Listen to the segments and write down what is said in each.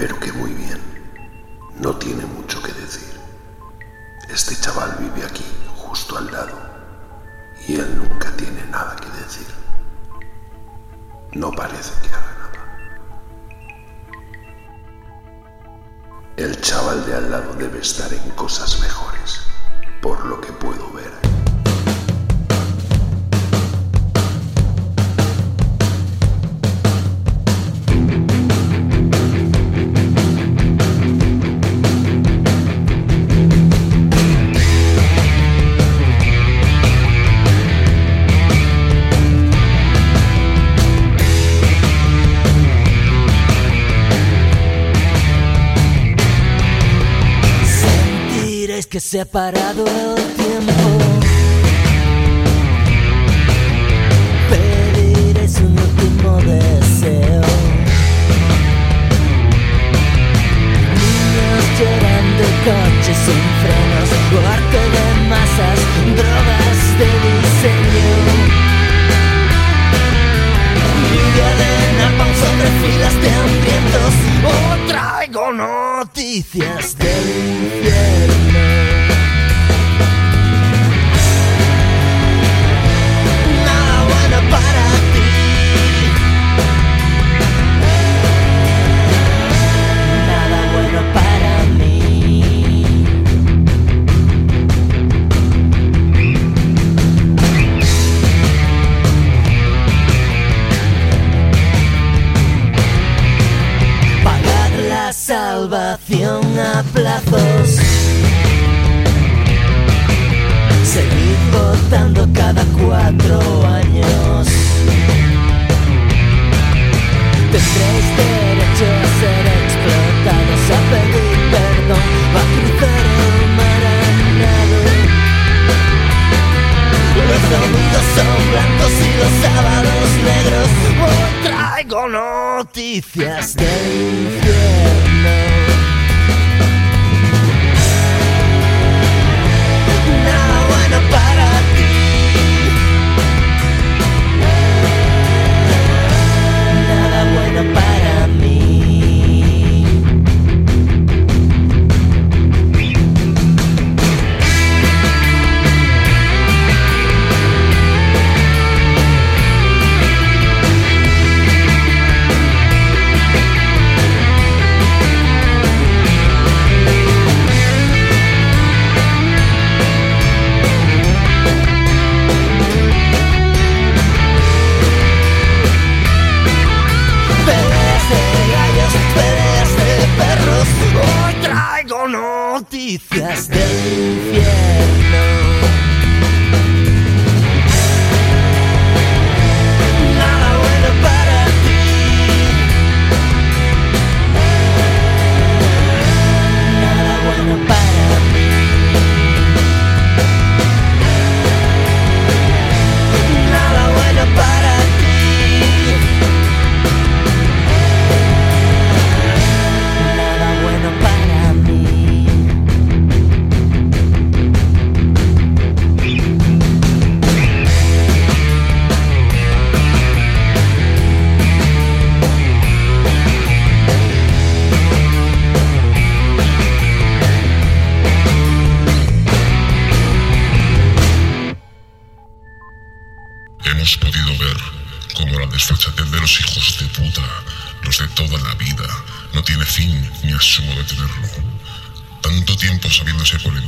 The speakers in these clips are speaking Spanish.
pero que muy bien. No tiene mucho que decir. Este chaval vive aquí, justo al lado, y él nunca tiene nada que decir. No parece que haga nada. El chaval de al lado debe estar en cosas mejores, que se ha parado el tiempo. Noticias del infierno. Salvación a plazos. Seguir votando cada cuatro años. Tendréis derecho a ser explotados, a pedir perdón, a cruzar el mar. Los domingos son blancos y los sábados negros. Hoy traigo noticias del infierno. Sabiéndose por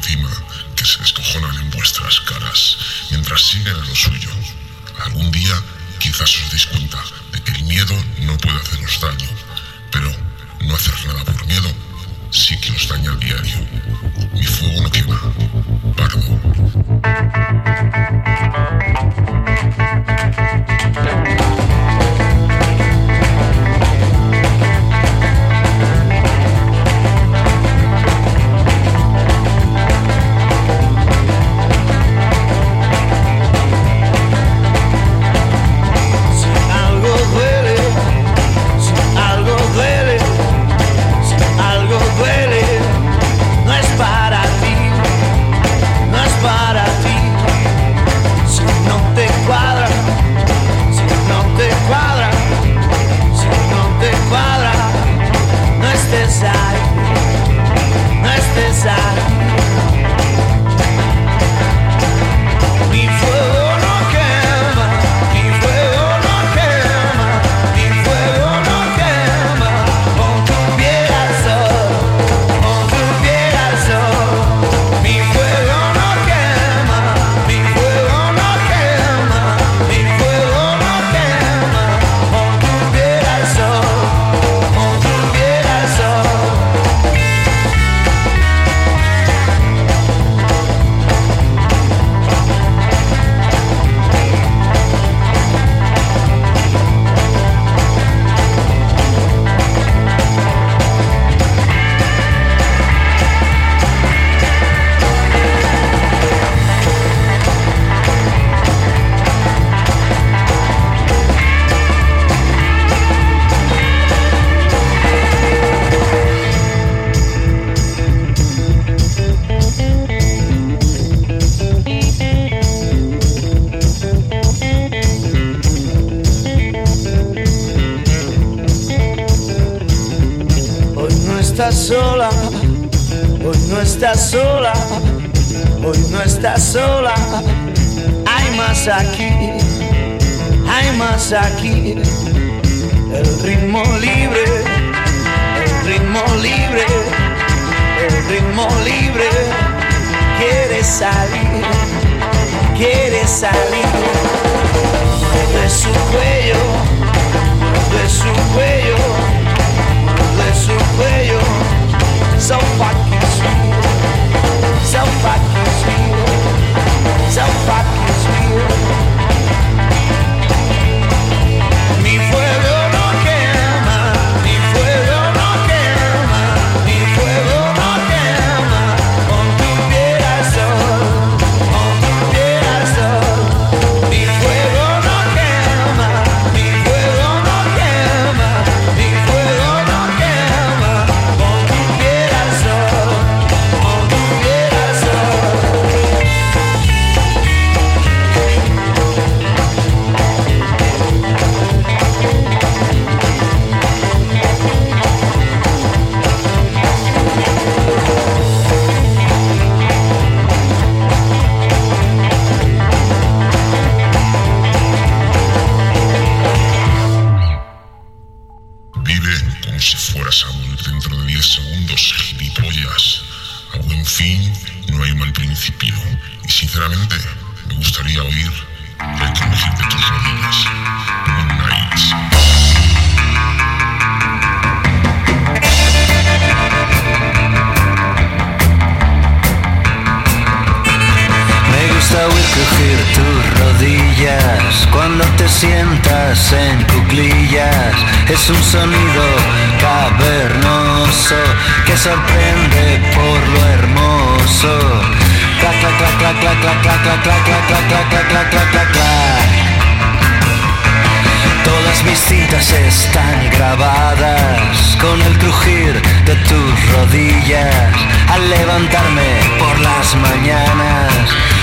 dentro de 10 segundos, gilipollas. A buen fin no hay mal principio. Y sinceramente, me gustaría oír el crujir de tus rodillas. Good night. Gusta crujir tus rodillas cuando te sientas en cuclillas. Es un sonido cavernoso que sorprende por lo hermoso. Clac, clac, clac, clac, clac, clac, clac, clac, clac, clac, clac, clac, clac, clac, clac. Todas mis cintas están grabadas con el crujir de tus rodillas. Al levantarme por las mañanas,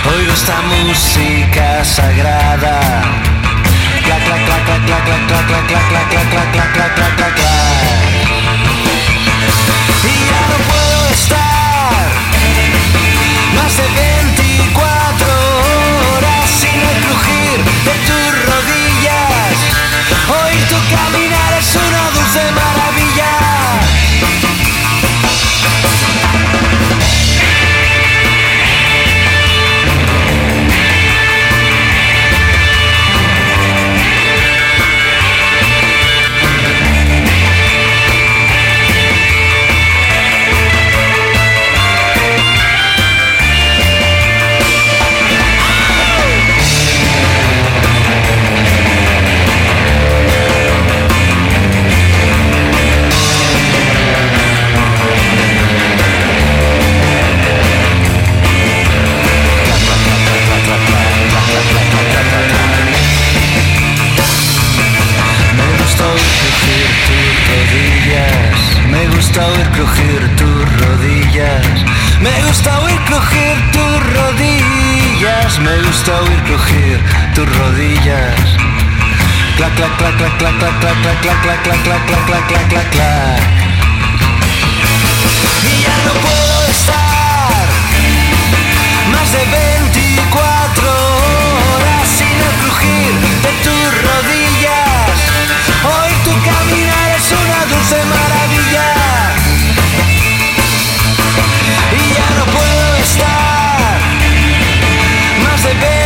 oigo esta música sagrada. Clac, clac, clac, clac, clac, clac, clac, clac, clac, clac, clac, clac, clac, clac, clac, crujir tus rodillas. Me gusta oír crujir tus rodillas. Me gusta oír crujir tus rodillas. Clac clac clac clac clac clac clac clac clac clac clac clac clac clac clac clac clac. Y ya no puedo estar más de 24 horas sin el crujir de tus rodillas. Hoy tu caminar es una dulce maravilla. they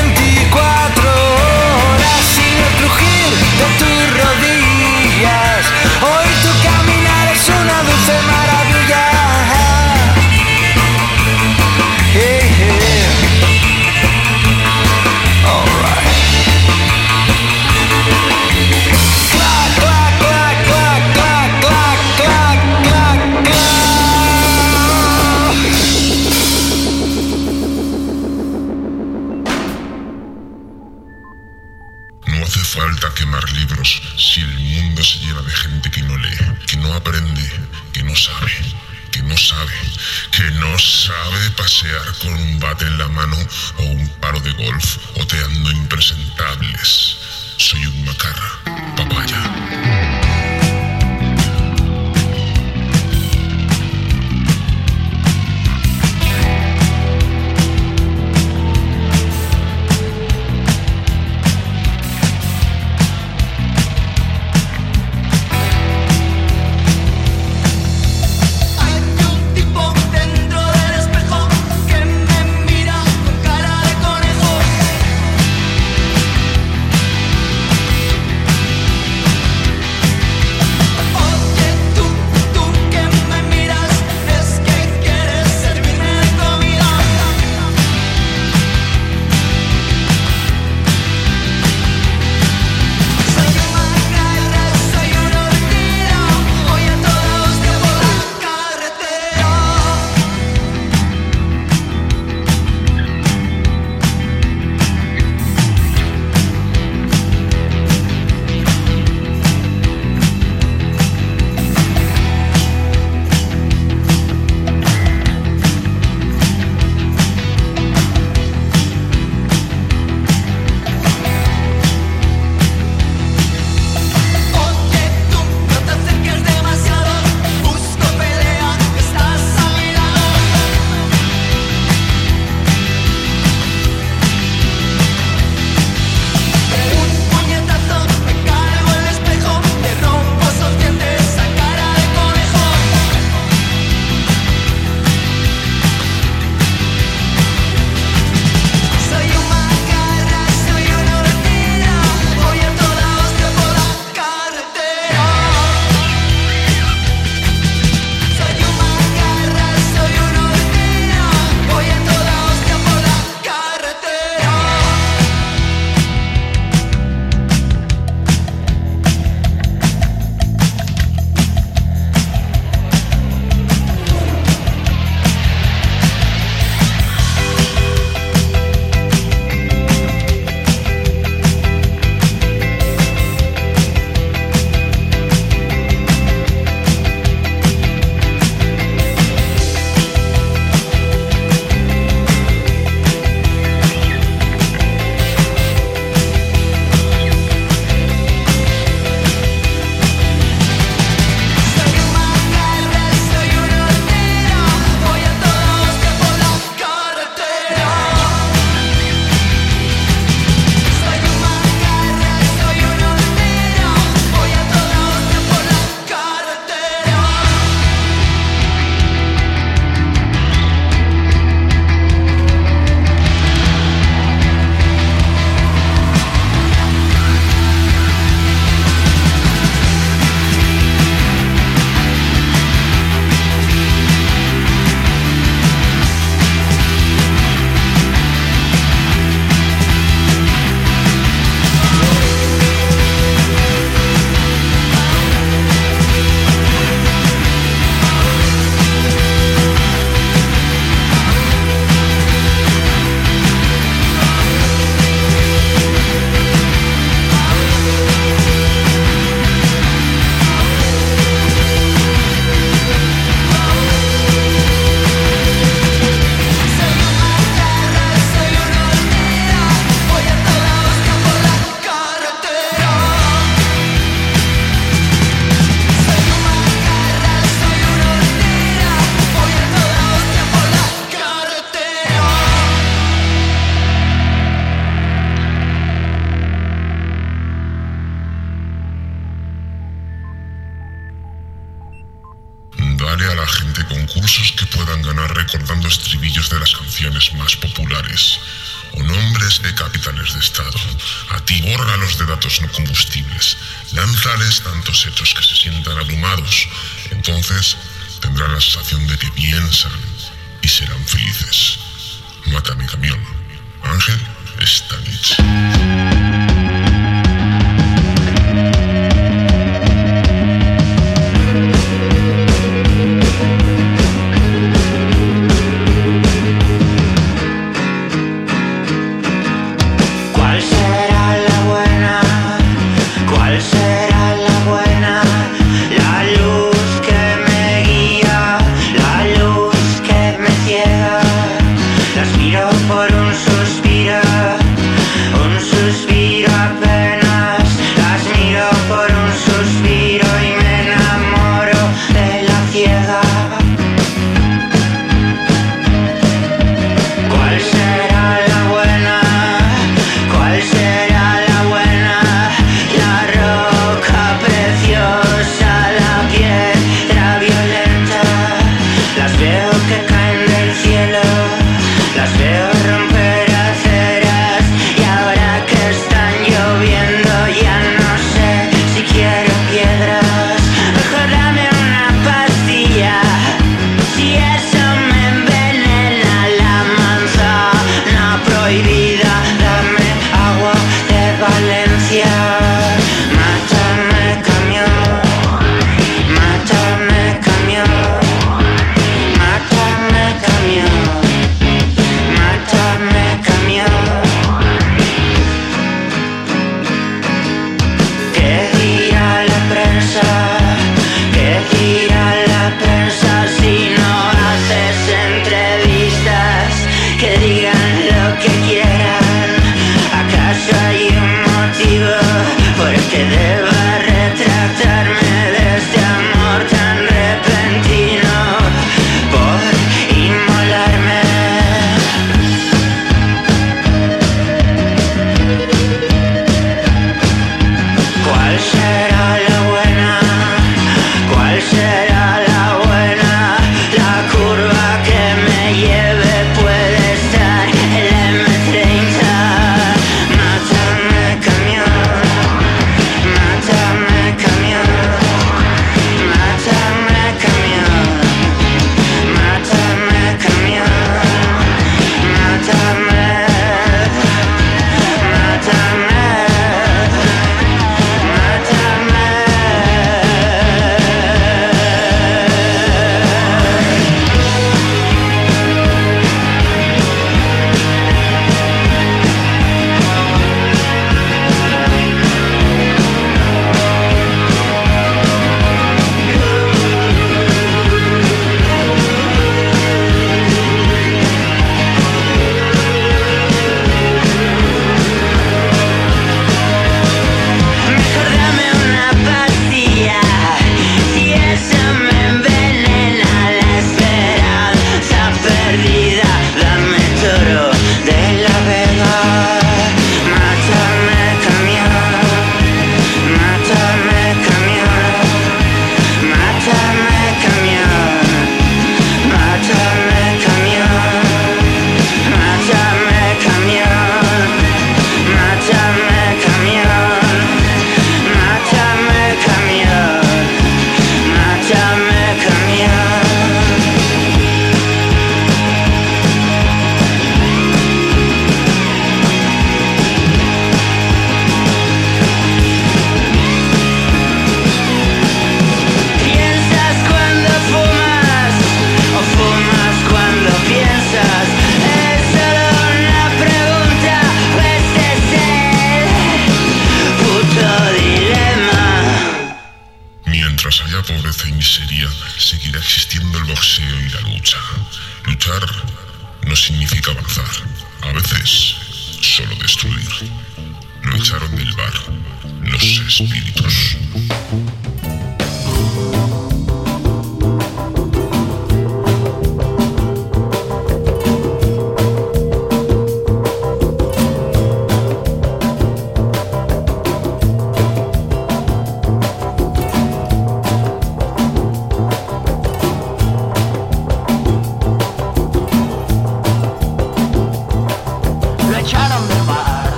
Espíritu.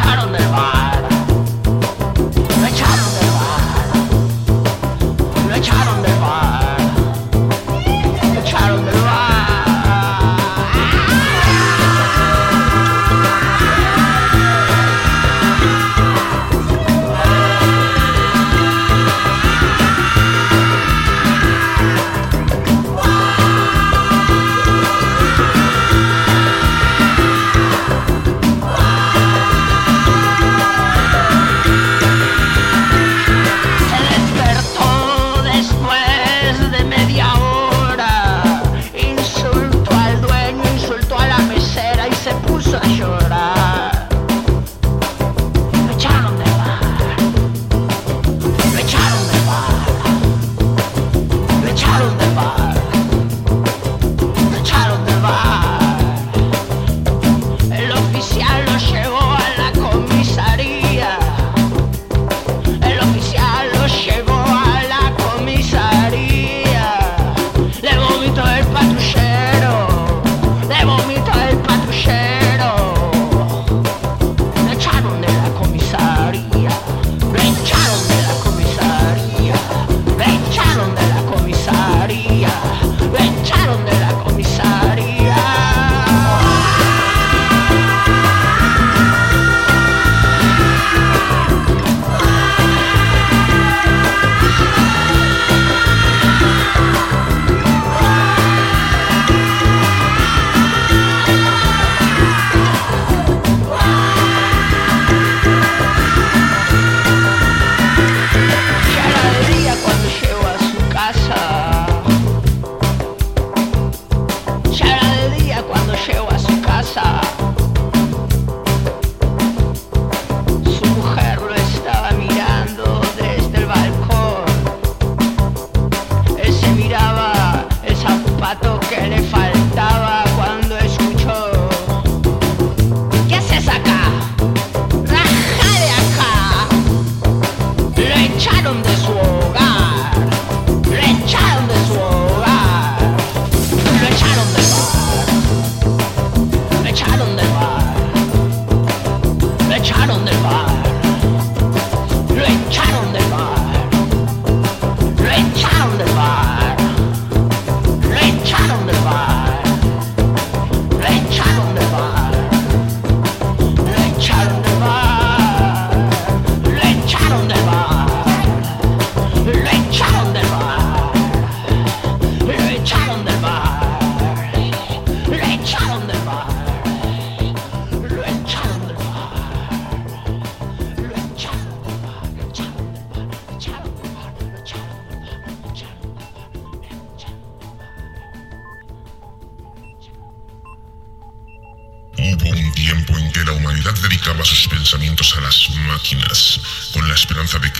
I don't Escucharon.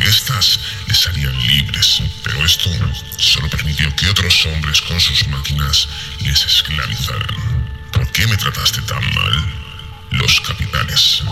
Estas les harían libres, pero esto solo permitió que otros hombres con sus máquinas les esclavizaran. ¿Por qué me trataste tan mal? Los capitanes.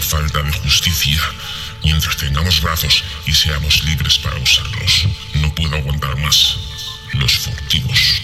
Falta de justicia. Mientras tengamos brazos y seamos libres para usarlos, no puedo aguantar más. Los furtivos.